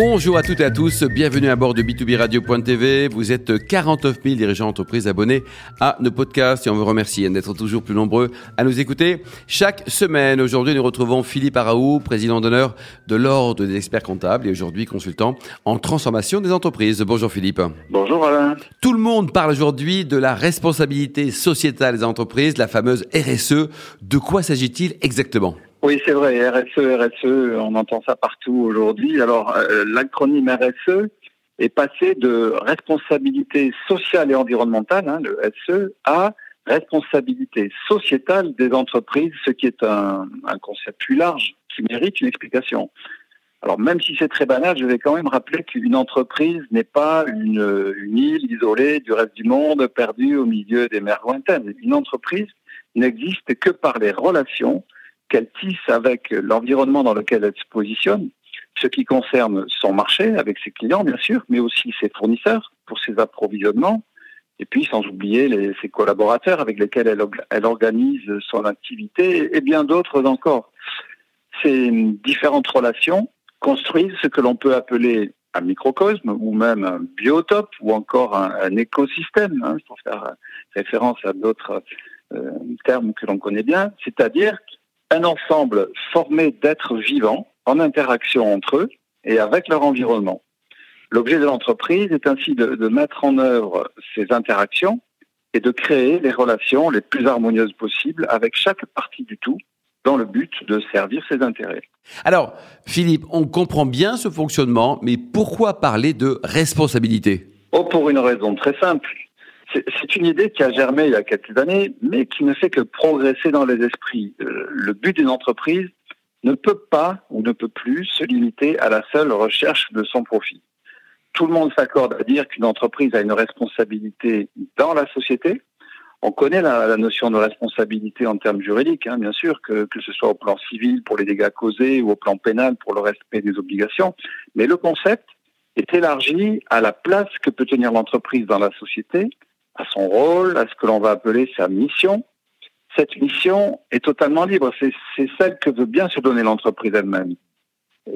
Bonjour à toutes et à tous, bienvenue à bord de B2B Radio.tv. Vous êtes 49 000 dirigeants d'entreprise abonnés à nos podcasts et on vous remercie d'être toujours plus nombreux à nous écouter chaque semaine. Aujourd'hui, nous retrouvons Philippe Araou, président d'honneur de l'Ordre des experts comptables et aujourd'hui consultant en transformation des entreprises. Bonjour Philippe. Bonjour Alain. Tout le monde parle aujourd'hui de la responsabilité sociétale des entreprises, la fameuse RSE. De quoi s'agit-il exactement? Oui, c'est vrai, RSE, RSE, on entend ça partout aujourd'hui. Alors, euh, l'acronyme RSE est passé de responsabilité sociale et environnementale, hein, le SE, à responsabilité sociétale des entreprises, ce qui est un, un concept plus large qui mérite une explication. Alors même si c'est très banal, je vais quand même rappeler qu'une entreprise n'est pas une, une, île isolée du reste du monde, perdue au milieu des mers lointaines. Une entreprise n'existe que par les relations qu'elle tisse avec l'environnement dans lequel elle se positionne, ce qui concerne son marché avec ses clients bien sûr, mais aussi ses fournisseurs pour ses approvisionnements, et puis sans oublier ses collaborateurs avec lesquels elle, elle organise son activité et bien d'autres encore. Ces différentes relations construisent ce que l'on peut appeler un microcosme ou même un biotope ou encore un, un écosystème, hein, pour faire référence à d'autres euh, termes que l'on connaît bien, c'est-à-dire un ensemble formé d'êtres vivants en interaction entre eux et avec leur environnement. L'objet de l'entreprise est ainsi de, de, mettre en œuvre ces interactions et de créer les relations les plus harmonieuses possibles avec chaque partie du tout dans le but de servir ses intérêts. Alors, Philippe, on comprend bien ce fonctionnement, mais pourquoi parler de responsabilité? Oh, pour une raison très simple. C'est une idée qui a germé il y a quelques années, mais qui ne fait que progresser dans les esprits. Euh, le but d'une entreprise ne peut pas ou ne peut plus se limiter à la seule recherche de son profit. Tout le monde s'accorde à dire qu'une entreprise a une responsabilité dans la société. On connaît la, notion de responsabilité en termes juridiques, hein, bien sûr, que, que ce soit au plan civil pour les dégâts causés ou au plan pénal pour le respect des obligations. Mais le concept est élargi à la place que peut tenir l'entreprise dans la société à son rôle, à ce que l'on va appeler sa mission. Cette mission est totalement libre. C'est celle que veut bien se donner l'entreprise elle-même.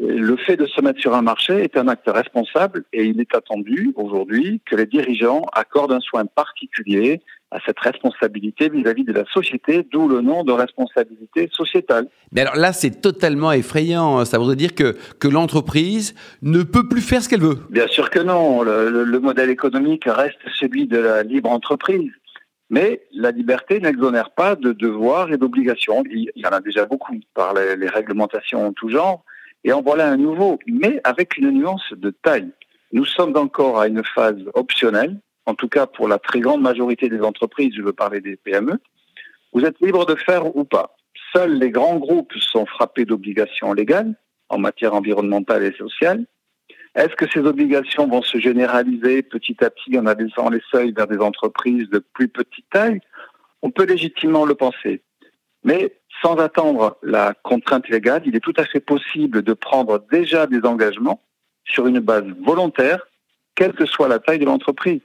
Le fait de se mettre sur un marché est un acte responsable et il est attendu aujourd'hui que les dirigeants accordent un soin particulier à cette responsabilité vis-à-vis de la société, d'où le nom de responsabilité sociétale. Mais alors là, c'est totalement effrayant. Ça voudrait dire que, que l'entreprise ne peut plus faire ce qu'elle veut. Bien sûr que non. Le, le, le modèle économique reste celui de la libre entreprise. Mais la liberté n'exonère pas de devoirs et d'obligations. Il y en a déjà beaucoup par les, les réglementations en tout genre. Et en voilà un nouveau, mais avec une nuance de taille. Nous sommes encore à une phase optionnelle, en tout cas pour la très grande majorité des entreprises, je veux parler des PME. Vous êtes libre de faire ou pas. Seuls les grands groupes sont frappés d'obligations légales en matière environnementale et sociale. Est-ce que ces obligations vont se généraliser petit à petit en abaissant les seuils vers des entreprises de plus petite taille? On peut légitimement le penser. Mais sans attendre la contrainte légale, il est tout à fait possible de prendre déjà des engagements sur une base volontaire, quelle que soit la taille de l'entreprise.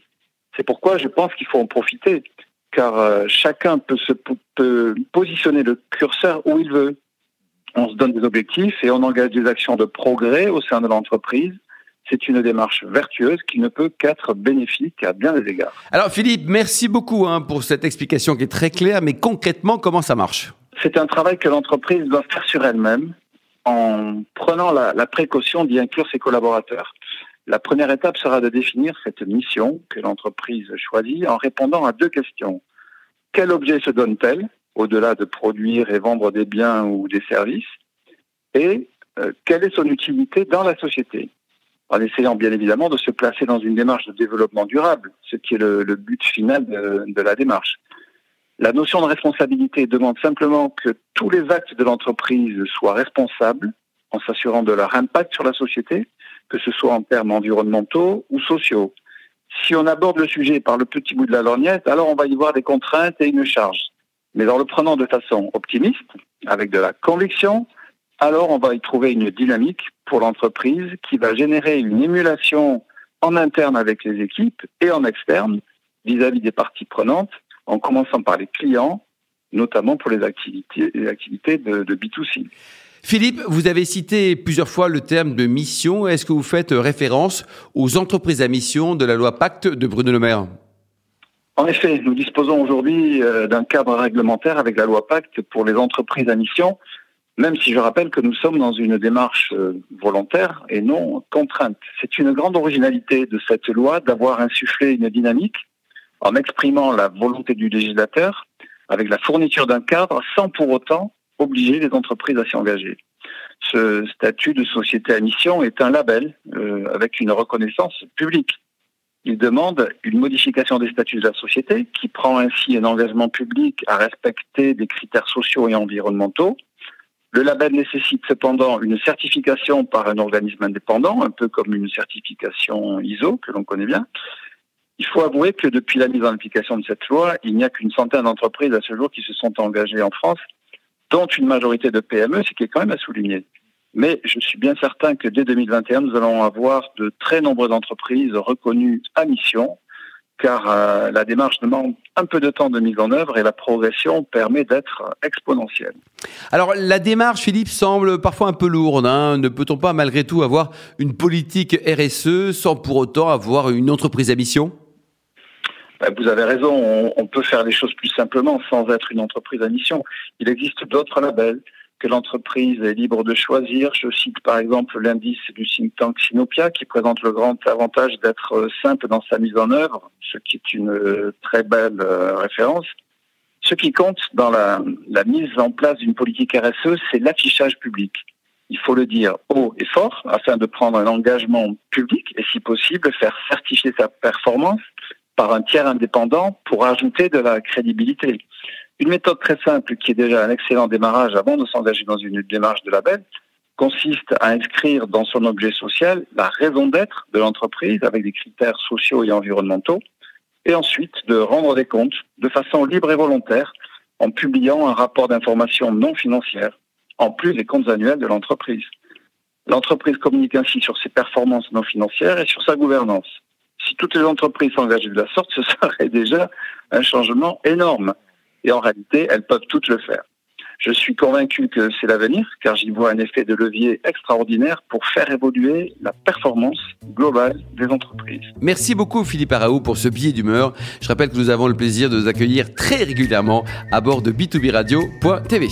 C'est pourquoi je pense qu'il faut en profiter, car euh, chacun peut se peut positionner le curseur où il veut. On se donne des objectifs et on engage des actions de progrès au sein de l'entreprise c'est une démarche vertueuse qui ne peut qu'être bénéfique à bien des égards. Alors Philippe, merci beaucoup hein, pour cette explication qui est très claire, mais concrètement, comment ça marche? C'est un travail que l'entreprise doit faire sur elle-même en prenant la, précaution d'y inclure ses collaborateurs. La première étape sera de définir cette mission que l'entreprise choisit en répondant à deux questions. Quel objet se donne-t-elle, au-delà de produire et vendre des biens ou des services? Et euh, quelle est son utilité dans la société? En essayant bien évidemment de se placer dans une démarche de développement durable, ce qui est le, but final de, la démarche. La notion de responsabilité demande simplement que tous les actes de l'entreprise soient responsables en s'assurant de leur impact sur la société, que ce soit en termes environnementaux ou sociaux. Si on aborde le sujet par le petit bout de la lorgnette, alors on va y voir des contraintes et une charge. Mais en le prenant de façon optimiste, avec de la conviction, alors on va y trouver une dynamique pour l'entreprise qui va générer une émulation en interne avec les équipes et en externe vis-à-vis -vis des parties prenantes, en commençant par les clients, notamment pour les activités, les activités de, de B2C. Philippe, vous avez cité plusieurs fois le terme de mission. Est-ce que vous faites référence aux entreprises à mission de la loi Pacte de Bruno Le Maire? En effet, nous disposons aujourd'hui euh, d'un cadre réglementaire avec la loi Pacte pour les entreprises à mission, même si je rappelle que nous sommes dans une démarche euh, volontaire et non contrainte. C'est une grande originalité de cette loi d'avoir insufflé une dynamique en exprimant la volonté du législateur avec la fourniture d'un cadre sans pour autant obliger les entreprises à s'y engager. Ce statut de société à mission est un label euh, avec une reconnaissance publique. Il demande une modification des statuts de la société qui prend ainsi un engagement public à respecter des critères sociaux et environnementaux. Le label nécessite cependant une certification par un organisme indépendant, un peu comme une certification ISO que l'on connaît bien. Il faut avouer que depuis la mise en application de cette loi, il n'y a qu'une centaine d'entreprises à ce jour qui se sont engagées en France, dont une majorité de PME, ce qui est quand même à souligner. Mais je suis bien certain que dès 2021, nous allons avoir de très nombreuses entreprises reconnues à mission, car euh, la démarche demande un peu de temps de mise en œuvre et la progression permet d'être exponentielle. Alors la démarche, Philippe, semble parfois un peu lourde. Hein. Ne peut-on pas malgré tout avoir une politique RSE sans pour autant avoir une entreprise à mission? Ben, vous avez raison, on, peut faire les choses plus simplement sans être une entreprise à mission. Il existe d'autres labels que l'entreprise est libre de choisir. Je cite par exemple l'indice du think tank Sinopia qui présente le grand avantage d'être euh, simple dans sa mise en œuvre, ce qui est une euh, très belle euh, référence. Ce qui compte dans la mise en place d'une politique RSE, c'est l'affichage public. Il faut le dire haut et fort afin de prendre un engagement public et si possible faire certifier sa performance par un tiers indépendant pour ajouter de la crédibilité. Une méthode très simple qui est déjà un excellent démarrage avant de s'engager dans une démarche de label consiste à inscrire dans son objet social la raison d'être de l'entreprise avec des critères sociaux et environnementaux et ensuite de rendre des comptes de façon libre et volontaire en publiant un rapport d'information non financière en plus des comptes annuels de l'entreprise. L'entreprise communique ainsi sur ses performances non financières et sur sa gouvernance. Toutes les entreprises s'engageaient de la sorte, ce serait déjà un changement énorme et en réalité, elles peuvent toutes le faire. Je suis convaincu que c'est l'avenir, car j'y vois un effet de levier extraordinaire pour faire évoluer la performance globale des entreprises. Merci beaucoup Philippe Araou pour ce billet d'humeur. Je rappelle que nous avons le plaisir de vous accueillir très régulièrement à bord de b2b radio.tv.